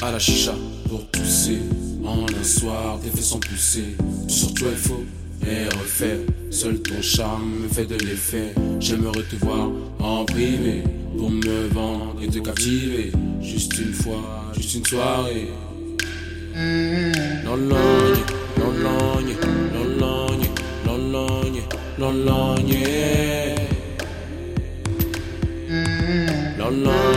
À la chicha pour pousser. En un soir, tes fesses sont poussées. Sur toi, il faut et refaire. Seul ton charme me fait de l'effet. J'aimerais te voir en privé pour me vendre et te captiver. Juste une fois, juste une soirée. Lologne, lologne, lologne, lologne. Lologne, lologne,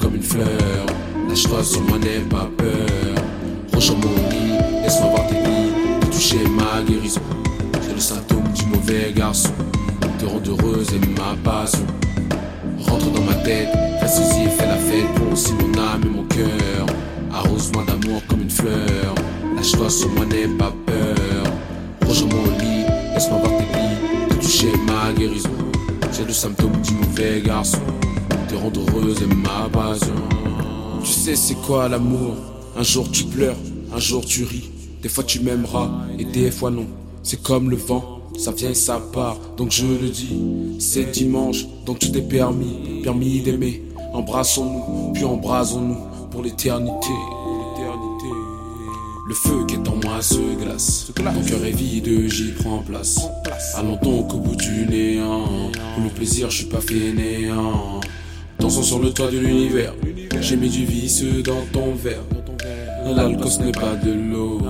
Comme une fleur. Lâche-toi sur moi, n'aie pas peur. Rejoins mon lit, laisse-moi voir tes lits. Toucher ma guérison. C'est le symptôme du mauvais garçon. Te rendre heureuse et ma passion. Rentre dans ma tête, reste ici et fais la fête. Prends aussi mon âme et mon cœur. Arrose-moi d'amour comme une fleur. Lâche-toi sur moi, n'aie pas peur. Rejoins mon lit, laisse-moi voir tes plis. Te toucher ma guérison. C'est le symptôme du mauvais garçon. Te rendre heureuse ma passion. Tu sais, c'est quoi l'amour? Un jour tu pleures, un jour tu ris. Des fois tu m'aimeras et des fois non. C'est comme le vent, ça vient et ça part. Donc je le dis, c'est dimanche, donc tout est permis. Permis d'aimer. Embrassons-nous, puis embrasons-nous pour l'éternité. pour l'éternité. Le feu qui est en moi se glace. Mon cœur est vide, j'y prends place. Allons donc au bout du néant. Pour le plaisir, je suis pas fainéant. Dansons sur le toit de l'univers. J'ai mis du vice dans ton verre. L'alcool ce n'est pas de l'eau.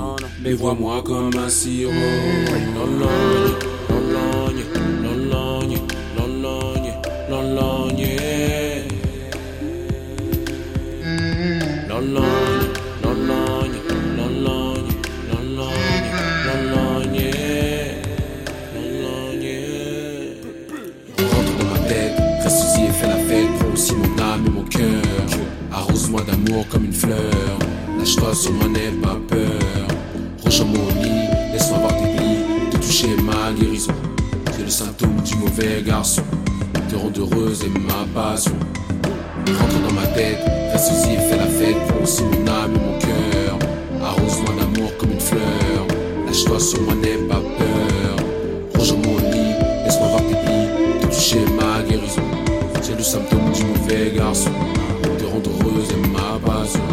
Mais vois-moi comme un sirop. Arrose-moi d'amour comme une fleur. Lâche-toi sur moi, n'aie pas peur. Rejoins mon lit, laisse-moi voir tes plis. Te toucher ma guérison. C'est le symptôme du mauvais garçon. Te rendre heureuse et ma passion. Rentre dans ma tête, reste ici et fais la fête. Aussi mon âme et mon cœur. Arrose-moi d'amour comme une fleur. Lâche-toi sur moi, n'aie pas peur. Rejoins mon lit, laisse-moi voir tes plis. Te toucher ma guérison. C'est le symptôme du mauvais garçon. Jesús.